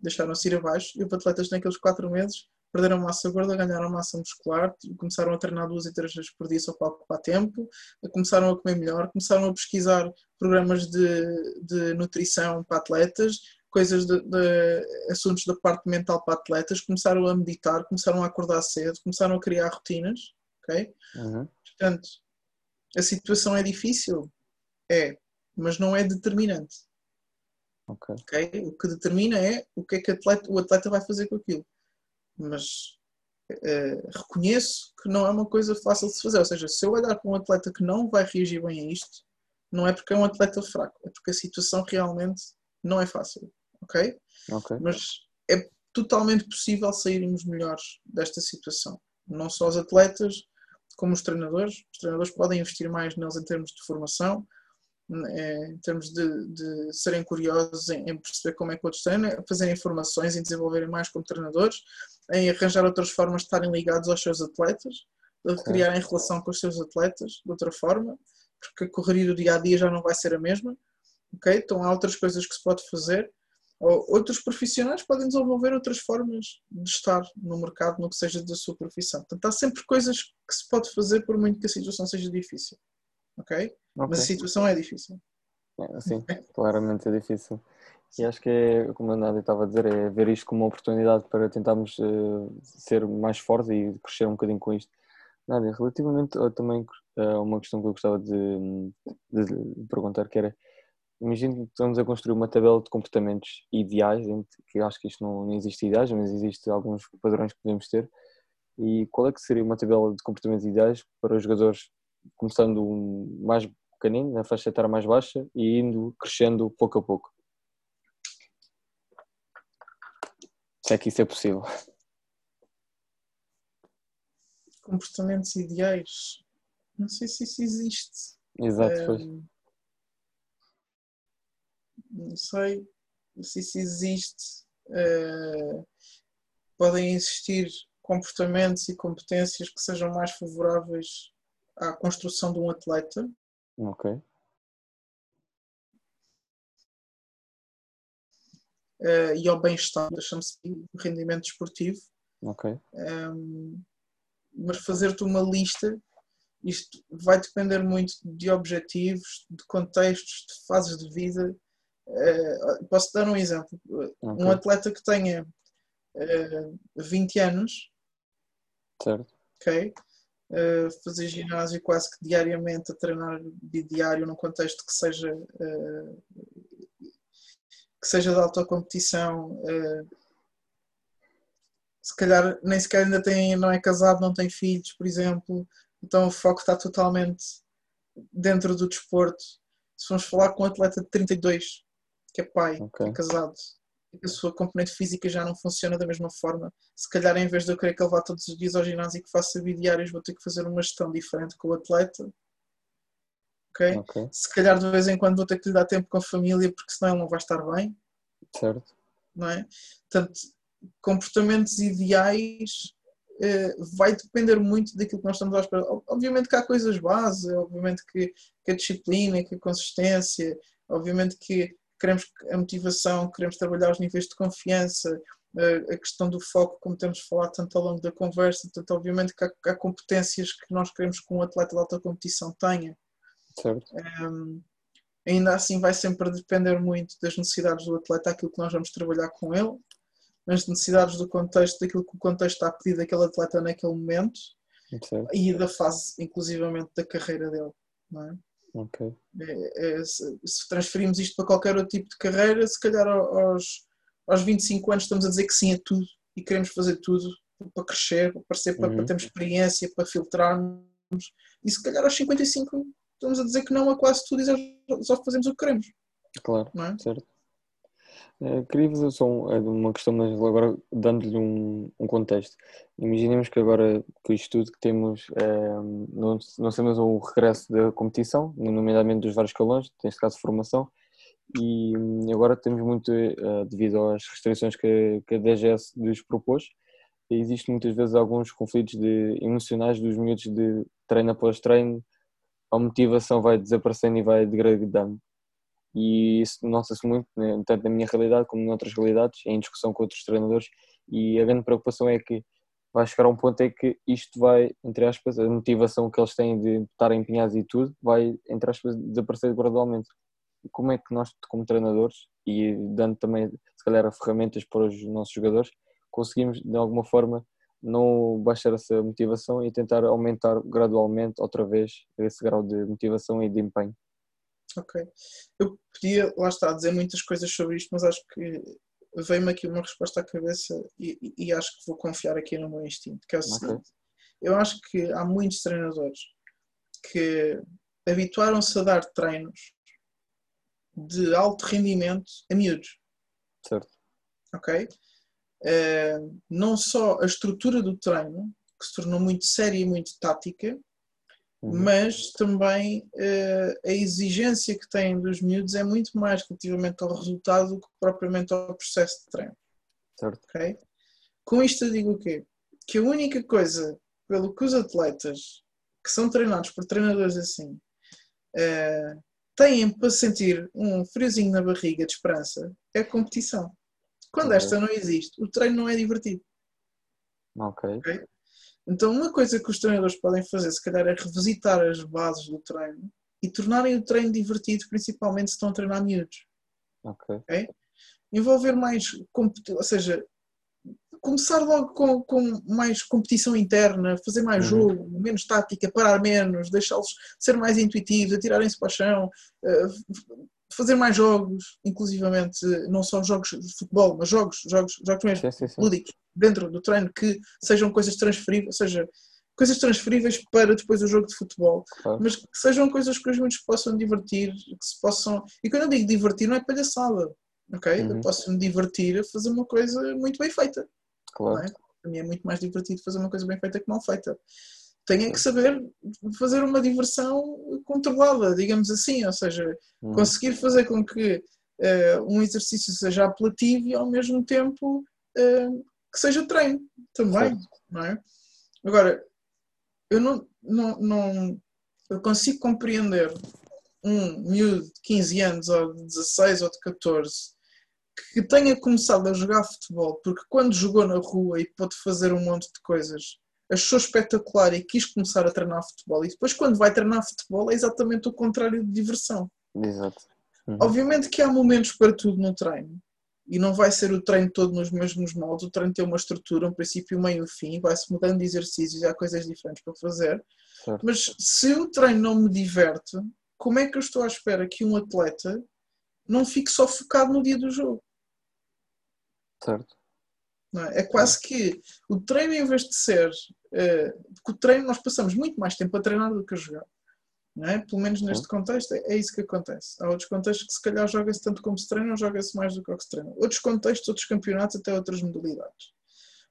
deixaram-se ir abaixo e houve atletas que naqueles quatro meses perderam massa gorda, ganharam massa muscular, começaram a treinar duas e três vezes por dia só para ocupar tempo, começaram a comer melhor, começaram a pesquisar programas de, de nutrição para atletas, coisas de, de, assuntos da parte mental para atletas, começaram a meditar, começaram a acordar cedo, começaram a criar rotinas, ok? Uhum. Portanto, a situação é difícil, é, mas não é determinante. Okay. ok. O que determina é o que é que atleta, o atleta vai fazer com aquilo mas uh, reconheço que não é uma coisa fácil de se fazer. Ou seja, se eu olhar para um atleta que não vai reagir bem a isto, não é porque é um atleta fraco, é porque a situação realmente não é fácil. Ok? okay. Mas é totalmente possível sairmos melhores desta situação. Não só os atletas, como os treinadores. Os treinadores podem investir mais neles em termos de formação, é, em termos de, de serem curiosos em, em, perceber como é que outros treinam, fazerem formações, em desenvolverem mais como treinadores, em arranjar outras formas de estarem ligados aos seus atletas, de criarem relação com os seus atletas de outra forma, porque a correria do dia a dia já não vai ser a mesma. ok? Então há outras coisas que se pode fazer. Ou outros profissionais podem desenvolver outras formas de estar no mercado, no que seja da sua profissão. Portanto, há sempre coisas que se pode fazer por muito que a situação seja difícil. Ok? okay. Mas a situação é difícil. É, sim, claramente é difícil. E acho que é, como a Nádia estava a dizer, é ver isto como uma oportunidade para tentarmos uh, ser mais fortes e crescer um bocadinho com isto. Nádia, relativamente a, também a uma questão que eu gostava de, de, de perguntar, que era, imagino que estamos a construir uma tabela de comportamentos ideais, que acho que isto não, não existe ideais, mas existe alguns padrões que podemos ter, e qual é que seria uma tabela de comportamentos ideais para os jogadores, começando mais pequenino, na faixa etária mais baixa, e indo crescendo pouco a pouco? Se é que isso é possível. Comportamentos ideais. Não sei se isso existe. Exato, pois. Não sei se isso existe. Uh, podem existir comportamentos e competências que sejam mais favoráveis à construção de um atleta. Ok. uh, e ao bem-estar, deixamos o rendimento esportivo. Ok. Um, ehm, mas fazer-te uma lista, isto vai depender muito de objetivos, de contextos, de fases de vida. Uh, posso dar um exemplo. Okay. Um atleta que tenha uh, eh, 20 anos, certo. ok? Uh, fazer ginásio quase que diariamente, a treinar diário num contexto que seja uh, que seja de alta competição, uh, se calhar nem sequer ainda tem, não é casado, não tem filhos, por exemplo, então o foco está totalmente dentro do desporto. Se vamos falar com um atleta de 32, que é pai, okay. é casado, a sua componente física já não funciona da mesma forma. Se calhar, em vez de eu querer que ele vá todos os dias ao ginásio e que faça bidiários, vou ter que fazer uma gestão diferente com o atleta Okay? ok? Se calhar de vez em quando vou ter que lhe dar tempo com a família porque senão ele não vai estar bem. Certo. Não é? Portanto, comportamentos ideais eh, vai depender muito daquilo que nós estamos à espera. Obviamente que há coisas base, obviamente que, que a disciplina, que a consistência, obviamente que, que queremos a motivação, queremos trabalhar os níveis de confiança, a questão do foco, como temos falado tanto ao longo da conversa, portanto, obviamente que há, há competências que nós queremos que um atleta de alta competição tenha. Certo. Um, ainda assim vai sempre depender muito das necessidades do atleta, aquilo que nós vamos trabalhar com ele, as necessidades do contexto, daquilo que o contexto está a pedir daquele atleta naquele momento certo. e da fase, inclusivamente, da carreira dele. Não é? Okay. É, é, se, se transferimos isto para qualquer outro tipo de carreira, se calhar aos aos 25 anos estamos a dizer que sim a tudo e queremos fazer tudo para crescer, para, parecer, para, uhum. para termos experiência, para filtrarmos. E se calhar aos 55 estamos a dizer que não a quase tudo e só fazemos o que queremos. Claro, é? certo. Uh, queria fazer só eh, uma questão, mas agora dando-lhe um, um, contexto. Imaginemos que agora, com isto tudo que temos, uh, não, não temos o regresso da competição, nomeadamente dos vários escalões, neste caso formação, e agora temos muito, uh, devido às restrições que, que a DGS nos propôs, existem muitas vezes alguns conflitos de, emocionais dos miúdos de treino após treino, a motivação vai desaparecendo e vai degradando. E isso nota-se muito, né, tanto na minha realidade como noutras realidades, em discussão com outros treinadores, e a grande preocupação é que vai chegar a um ponto em que isto vai, entre aspas, a motivação que eles têm de estar empenhados e tudo, vai, entre aspas, desaparecer gradualmente como é que nós, como treinadores, e dando também, se calhar, ferramentas para os nossos jogadores, conseguimos, de alguma forma, não baixar essa motivação e tentar aumentar gradualmente, outra vez, esse grau de motivação e de empenho. Ok. Eu podia, lá está, dizer muitas coisas sobre isto, mas acho que veio-me aqui uma resposta à cabeça e, e, acho que vou confiar aqui no meu instinto, que é o okay. seguinte. Eu acho que há muitos treinadores que habituaram-se a dar treinos de alto rendimento a miúdos. Certo. Ok? Uh, não só a estrutura do treino, que se tornou muito séria e muito tática, uhum. mas também uh, a exigência que têm dos miúdos é muito mais relativamente ao resultado do que propriamente ao processo de treino. Certo. Ok? Com isto eu digo o quê? Que a única coisa pelo que os atletas que são treinados por treinadores assim uh, têm para sentir um friozinho na barriga de esperança é a competição. Quando okay. esta não existe, o treino não é divertido. Okay. Então, uma coisa que os treinadores podem fazer, se calhar, é revisitar as bases do treino e tornarem o treino divertido, principalmente se estão a treinar miúdos. Ok. okay? Envolver mais, ou seja, começar logo com, com mais competição interna, fazer mais uhum. jogo, menos tática, parar menos, deixá-los ser mais intuitivos, atirarem-se para o chão, uh, fazer mais jogos, inclusivamente não só jogos de futebol, mas jogos, jogos, jogos mesmo, sim, sim, sim. lúdicos, dentro do treino, que sejam coisas transferíveis, ou seja, coisas transferíveis para depois o jogo de futebol, mas que sejam coisas que os muitos possam divertir, que se possam. E quando eu digo divertir, não é palhaçada, ok? Uhum. Eu posso me divertir a fazer uma coisa muito bem feita. Claro. É? Para mim é muito mais divertido fazer uma coisa bem feita que mal feita. Tenho que saber fazer uma diversão controlada, digamos assim, ou seja, hum. conseguir fazer com que uh, um exercício seja apelativo e ao mesmo tempo uh, que seja treino também, não é? Agora, eu não, não, não eu consigo compreender um miúdo de 15 anos ou de 16 ou de 14 que tenha começado a jogar futebol, porque quando jogou na rua e pôde fazer um monte de coisas, achou espetacular e quis começar a treinar futebol. E depois, quando vai treinar futebol, é exatamente o contrário de diversão. Exato. Uhum. Obviamente que há momentos para tudo no treino. E não vai ser o treino todo nos mesmos moldes. O treino tem uma estrutura, um princípio, um meio e um fim. Vai-se mudando de exercícios e há coisas diferentes para fazer. Certo. Mas se o treino não me diverte, como é que eu estou à espera que um atleta não fique só focado no dia do jogo. Certo. É? é? quase que o treino, em vez de ser. Porque o treino, nós passamos muito mais tempo a treinar do que a jogar. Não é? Pelo menos neste contexto, é, é, isso que acontece. Há outros contextos que, se calhar, joga-se tanto como se treina ou joga-se mais do que o que se treina. Outros contextos, outros campeonatos, até outras modalidades.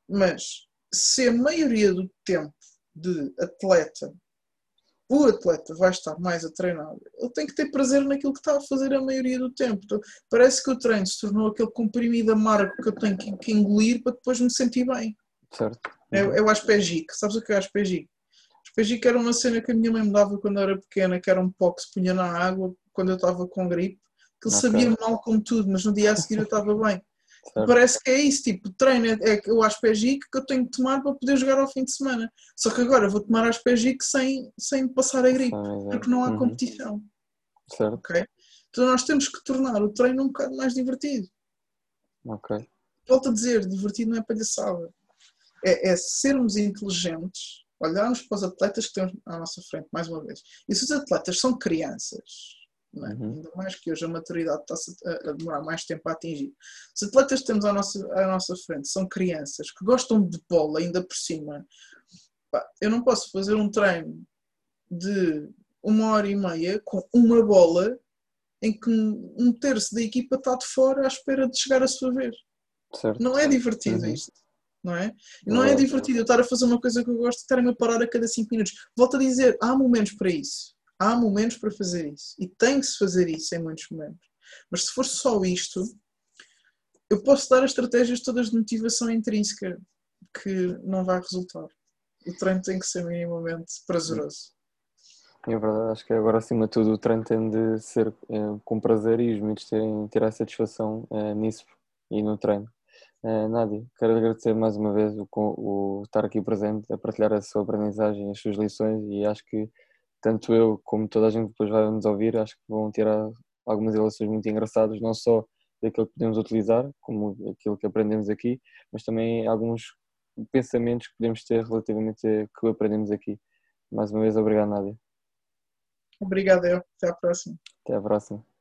Mas se a maioria do tempo de atleta o atleta vai estar mais a treinar, ele tem que ter prazer naquilo que está a fazer a maioria do tempo. Então, parece que o treino se tornou aquele comprimido amargo que eu tenho que, que engolir para depois me sentir bem. Certo. É, é o aspegic. Sabes o que é aspegic? Aspegic era uma cena que a minha mãe me dava quando eu era pequena, que era um pó que se punha na água quando eu estava com gripe, que ele okay. sabia mal como tudo, mas no dia a seguir eu estava bem. Parece que é isso, tipo, treino é, é o aspegic que eu tenho que tomar para poder jogar ao fim de semana. Só que agora vou tomar aspegic sem, sem passar a gripe, porque não há uhum. competição. Certo. Okay? Então nós temos que tornar o treino um bocado mais divertido. Ok. Volto a dizer, divertido não é palhaçada. É, é sermos inteligentes, olharmos para os atletas que temos à nossa frente, mais uma vez. E se os atletas são crianças, é? Uhum. Ainda mais que hoje a maturidade está-se a, demorar mais tempo a atingir. Os atletas que temos à nossa, à nossa frente são crianças que gostam de bola, ainda por cima. Eu não posso fazer um treino de uma hora e meia com uma bola em que um terço da equipa está de fora à espera de chegar a sua vez. Certo. Não é divertido uhum. isto. Não é? Não é divertido eu estar a fazer uma coisa que eu gosto e estar-me a parar a cada 5 minutos. Volto a dizer, há momentos para isso há momentos para fazer isso e tem que se fazer isso em muitos momentos. Mas se for só isto, eu posso dar as estratégias todas de motivação intrínseca que não vai resultar. O treino tem que ser minimamente prazeroso. É verdade, acho que agora acima de tudo o treino tem de ser é, com prazer e os miúdos terem, ter a satisfação é, nisso e no treino. É, Nádia, quero agradecer mais uma vez o, o, estar aqui presente, a partilhar a sua aprendizagem, as suas lições e acho que tanto eu como toda a gente depois vai nos ouvir, acho que vão tirar algumas relações muito engraçadas, não só daquilo que podemos utilizar, como aquilo que aprendemos aqui, mas também alguns pensamentos que podemos ter relativamente a que aprendemos aqui. Mais uma vez, obrigado, Nádia. Obrigado, eu. Até à próxima. Até à próxima.